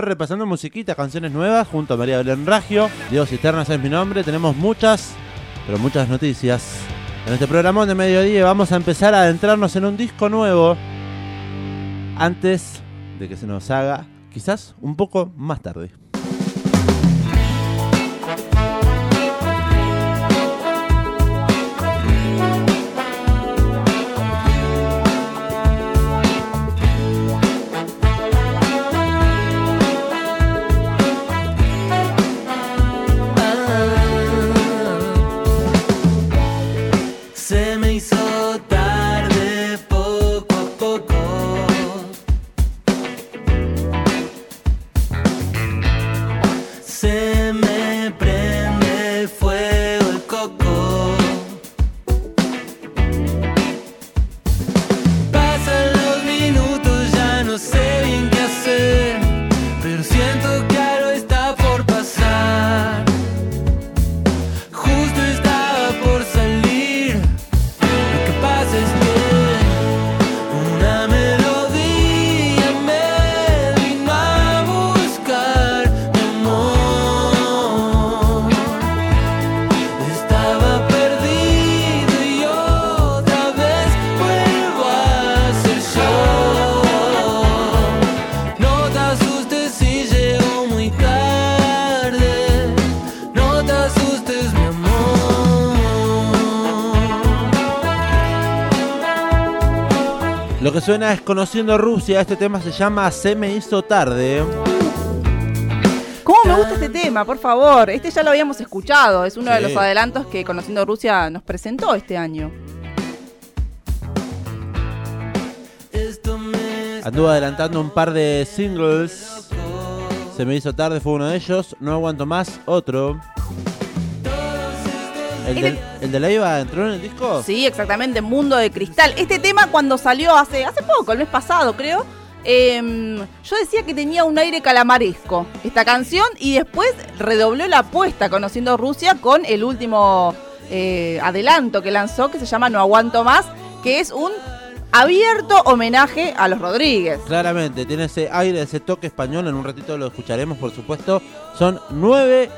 repasando musiquita, canciones nuevas junto a María Belén Ragio. Dios Cisternas es mi nombre. Tenemos muchas, pero muchas noticias. En este programa de mediodía vamos a empezar a adentrarnos en un disco nuevo antes de que se nos haga, quizás un poco más tarde. Suena es Conociendo Rusia. Este tema se llama Se me hizo tarde. ¿Cómo me gusta este tema? Por favor. Este ya lo habíamos escuchado. Es uno de los adelantos que Conociendo Rusia nos presentó este año. Anduvo adelantando un par de singles. Se me hizo tarde, fue uno de ellos. No aguanto más, otro. ¿El de, el de la IVA entró en el disco? Sí, exactamente, Mundo de Cristal. Este tema cuando salió hace, hace poco, el mes pasado creo, em, yo decía que tenía un aire calamaresco esta canción y después redobló la apuesta conociendo Rusia con el último eh, adelanto que lanzó que se llama No Aguanto Más, que es un abierto homenaje a los Rodríguez. Claramente, tiene ese aire, ese toque español. En un ratito lo escucharemos, por supuesto. Son nueve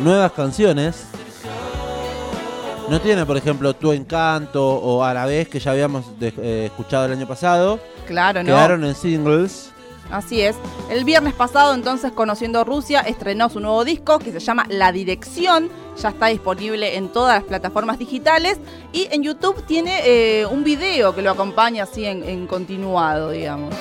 nuevas canciones. No tiene, por ejemplo, Tu Encanto o A la vez, que ya habíamos de- eh, escuchado el año pasado. Claro, ¿no? Quedaron en singles. Así es. El viernes pasado, entonces, Conociendo Rusia, estrenó su nuevo disco que se llama La Dirección. Ya está disponible en todas las plataformas digitales. Y en YouTube tiene eh, un video que lo acompaña así en, en continuado, digamos.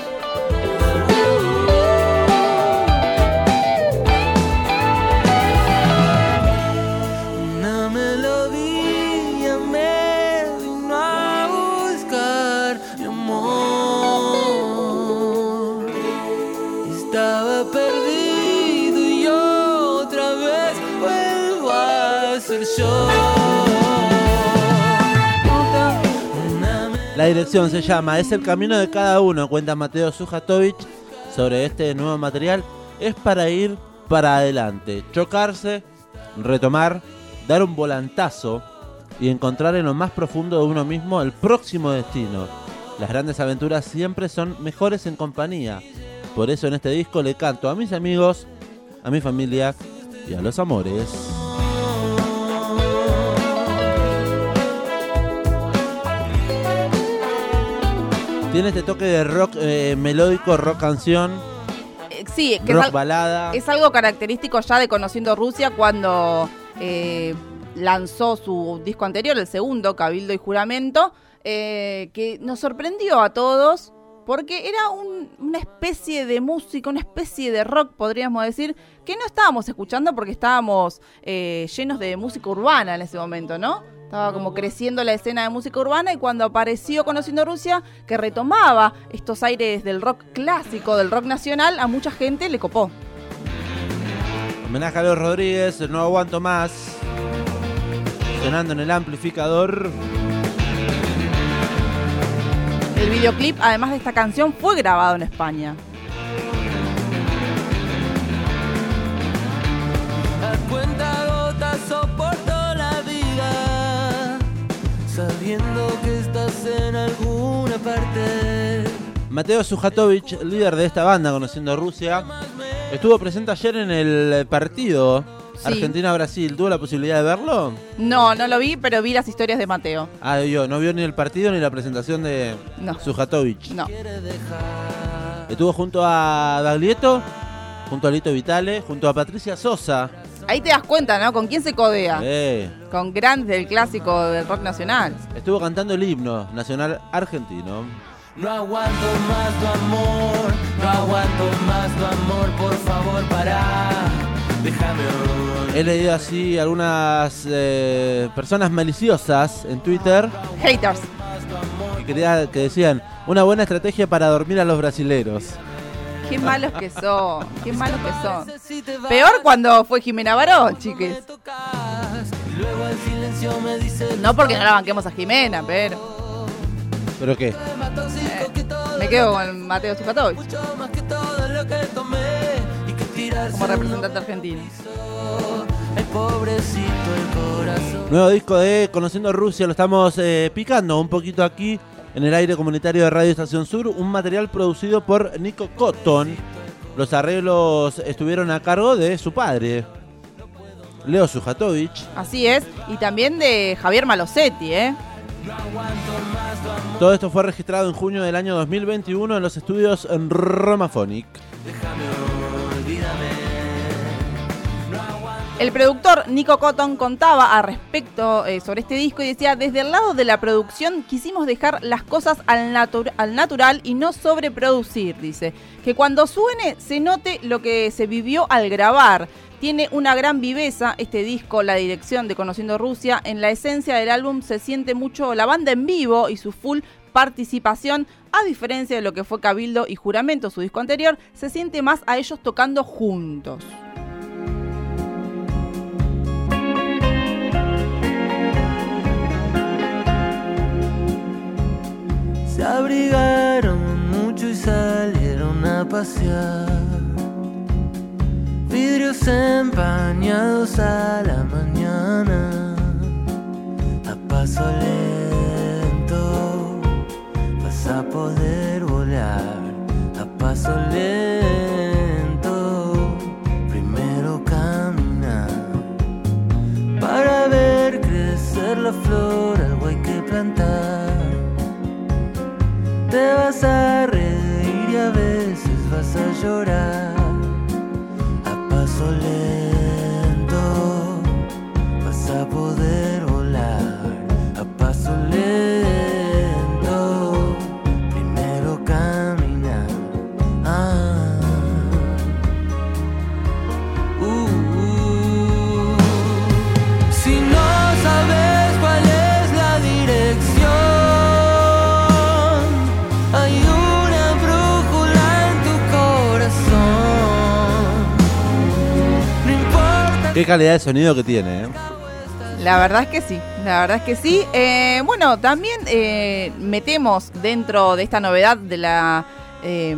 La dirección se llama Es el camino de cada uno, cuenta Mateo Sujatovic sobre este nuevo material. Es para ir para adelante, chocarse, retomar, dar un volantazo y encontrar en lo más profundo de uno mismo el próximo destino. Las grandes aventuras siempre son mejores en compañía. Por eso en este disco le canto a mis amigos, a mi familia y a los amores. Tiene este toque de rock eh, melódico, rock canción, Eh, sí, que es, rock al- balada. es algo característico ya de Conociendo Rusia cuando eh, lanzó su disco anterior, el segundo, Cabildo y Juramento, eh, que nos sorprendió a todos porque era un- una especie de música, una especie de rock, podríamos decir, que no estábamos escuchando porque estábamos eh, llenos de música urbana en ese momento, ¿no? Estaba como creciendo la escena de música urbana y cuando apareció Conociendo Rusia, que retomaba estos aires del rock clásico, del rock nacional, a mucha gente le copó. Homenaje a los Rodríguez, no aguanto más. Sonando en el amplificador. El videoclip, además de esta canción, fue grabado en España. Que estás en alguna parte. Mateo Sujatovic, líder de esta banda Conociendo Rusia, estuvo presente ayer en el partido Sí. Argentina-Brasil. ¿Tuvo la posibilidad de verlo? No, no lo vi, pero vi las historias de Mateo. Ah, yo, no vio ni el partido ni la presentación de No. Sujatovic. No. Estuvo junto a Daglieto, junto a Lito Vitale, junto a Patricia Sosa. Ahí te das cuenta, ¿no? ¿Con quién se codea? Eh, Con grandes del clásico del rock nacional. estuvo cantando el himno nacional argentino. No aguanto más tu amor, no aguanto más tu amor, por favor para, déjame hoy. He leído así algunas eh, personas maliciosas en Twitter Haters. que, que decían una buena estrategia para dormir a los brasileros. Qué malos que son. Qué malos que son. Peor cuando fue Jimena Barón, chiques. No porque no la banquemos a Jimena, pero ¿Pero qué? me quedo con Mateo tirarse como representante argentino. Ay, pobrecito el corazón. Nuevo disco de Conociendo Rusia, lo estamos eh, picando un poquito aquí en el aire comunitario de Radio Estación Sur, un material producido por Nico Cotton. Los arreglos estuvieron a cargo de su padre, Leo Sujatovic. Así es. Y también de Javier Malosetti, ¿eh? Todo esto fue registrado en junio del año 2021 en los estudios en Romaphonic. El productor Nico Cotton contaba a respecto eh, sobre este disco y decía, desde el lado de la producción quisimos dejar las cosas al, al natural y no sobreproducir, dice. Que cuando suene se note lo que se vivió al grabar. Tiene una gran viveza este disco, la dirección de Conociendo Rusia. En la esencia del álbum se siente mucho la banda en vivo y su full participación, a diferencia de lo que fue Cabildo y Juramento, su disco anterior, se siente más a ellos tocando juntos. Vidrios empañados a la mañana, llorar. Qué calidad de sonido que tiene, ¿eh? La verdad es que sí, la verdad es que sí. Eh, bueno, también eh, metemos dentro de esta novedad de la eh,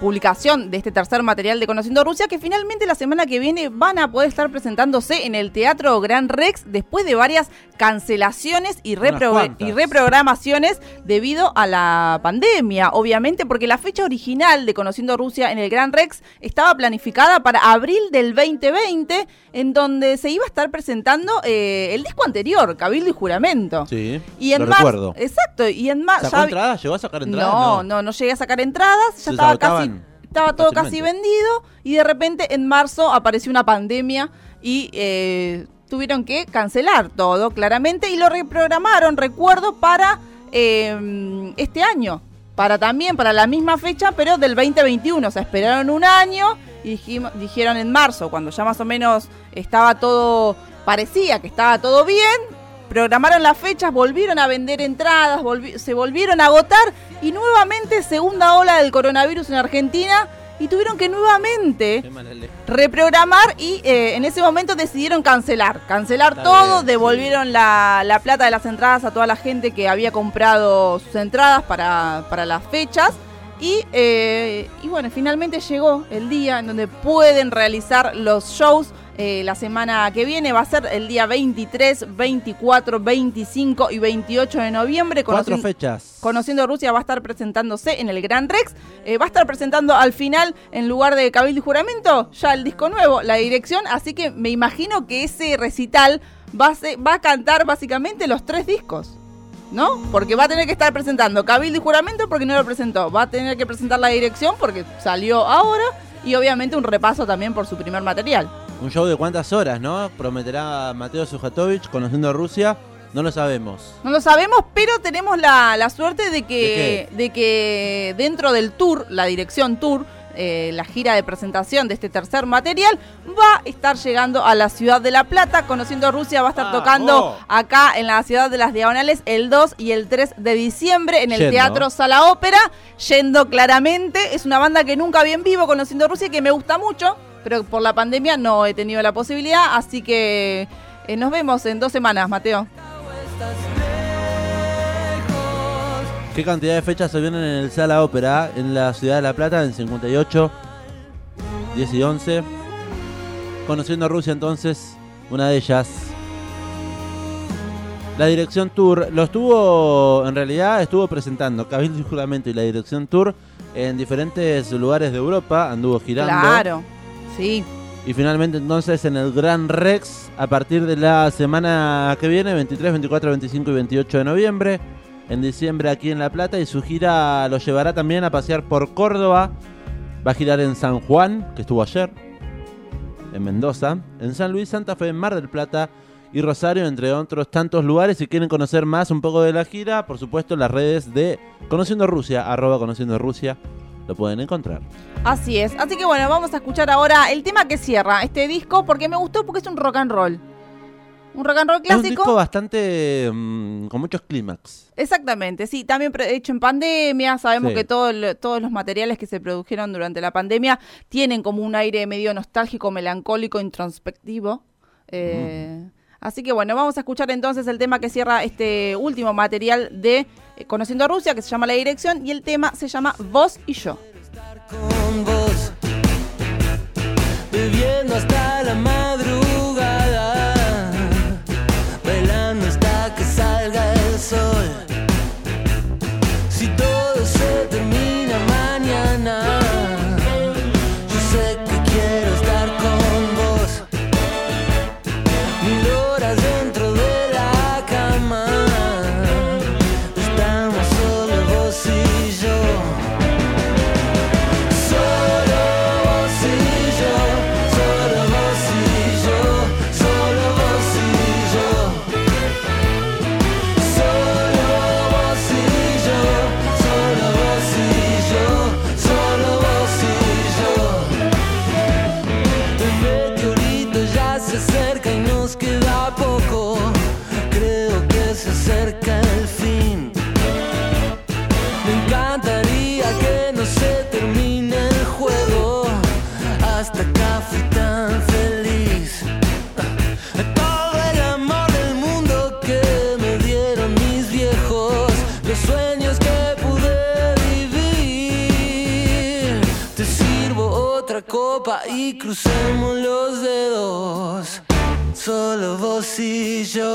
publicación de este tercer material de Conociendo Rusia que finalmente la semana que viene van a poder estar presentándose en el Teatro Gran Rex después de varias cancelaciones y, repro- y reprogramaciones debido a la pandemia, obviamente, porque la fecha original de Conociendo Rusia en el Gran Rex estaba planificada para abril del 2020, en donde se iba a estar presentando eh, el disco anterior, Cabildo y Juramento. Sí, Y en lo recuerdo. exacto, y en marzo ¿Sacó entradas? ¿Llegó a sacar entradas? no, no, no llegué a sacar entradas, ya Se estaba casi estaba todo casi vendido y de repente en marzo apareció una pandemia y eh, tuvieron que cancelar todo claramente y lo reprogramaron, recuerdo, para eh, este año, para también, para la misma fecha, pero del 2021, o sea, esperaron un año y dijim- dijeron en marzo, cuando ya más o menos estaba todo, parecía que estaba todo bien, programaron las fechas, volvieron a vender entradas, volvi- se volvieron a agotar y nuevamente segunda ola del coronavirus en Argentina y tuvieron que nuevamente reprogramar y eh, en ese momento decidieron cancelar. Cancelar Está todo, bien, devolvieron la, la plata de las entradas a toda la gente que había comprado sus entradas para, para las fechas. Y, eh, y bueno, finalmente llegó el día en donde pueden realizar los shows eh, la semana que viene. Va a ser el día 23, 24, 25 y 28 de noviembre. Cuatro fechas. Conociendo Rusia va a estar presentándose en el Gran Rex. Eh, va a estar presentando al final, en lugar de Cabildo y Juramento, ya el disco nuevo, la dirección. Así que me imagino que ese recital va a, ser- va a cantar básicamente los tres discos. ¿No? Porque va a tener que estar presentando Cabildo y Juramento porque no lo presentó. Va a tener que presentar la dirección porque salió ahora. Y obviamente un repaso también por su primer material. Un show de cuántas horas, ¿no? Prometerá Mateo Sujatovic conociendo Rusia. No lo sabemos. No lo sabemos, pero tenemos la, la suerte de que, ¿De de que dentro del tour, la dirección tour, eh, la gira de presentación de este tercer material, va a estar llegando a la ciudad de La Plata. Conociendo Rusia, va a estar Ah, tocando oh. acá en la ciudad de las Diagonales el 2 y el 3 de diciembre en el Yendo. Teatro Sala Ópera. Yendo claramente. Es una banda que nunca vi en vivo, Conociendo Rusia, y que me gusta mucho, pero por la pandemia no he tenido la posibilidad. Así que eh, nos vemos en dos semanas, Mateo. ¿Qué cantidad de fechas se vienen en el Sala Ópera en la ciudad de La Plata en 58, 10 y 11? Conociendo Rusia entonces, una de ellas. La dirección tour lo estuvo, en realidad estuvo presentando Cabildo y Juramento y la dirección tour en diferentes lugares de Europa, anduvo girando. Claro, sí. Y finalmente entonces en el Gran Rex a partir de la semana que viene, 23, 24, 25 y 28 de noviembre. En diciembre aquí en La Plata y su gira lo llevará también a pasear por Córdoba. Va a girar en San Juan, que estuvo ayer, en Mendoza, en San Luis, Santa Fe, en Mar del Plata y Rosario, entre otros tantos lugares. Si quieren conocer más un poco de la gira, por supuesto, las redes de Conociendo Rusia, arroba Conociendo Rusia, lo pueden encontrar. Así es. Así que bueno, vamos a escuchar ahora el tema que cierra este disco porque me gustó porque es un rock and roll. Un rock and roll Es un clásico. disco bastante. mm, con muchos clímax. Exactamente, sí, también hecho en pandemia, sabemos Sí. que todo todos los materiales que se produjeron durante la pandemia tienen como un aire medio nostálgico, melancólico, introspectivo. Eh, Así que bueno, vamos a escuchar entonces el tema que cierra este último material de eh, Conociendo a Rusia, que se llama La Dirección, y el tema se llama Vos y yo. Y crucemos los dedos. Solo vos y yo.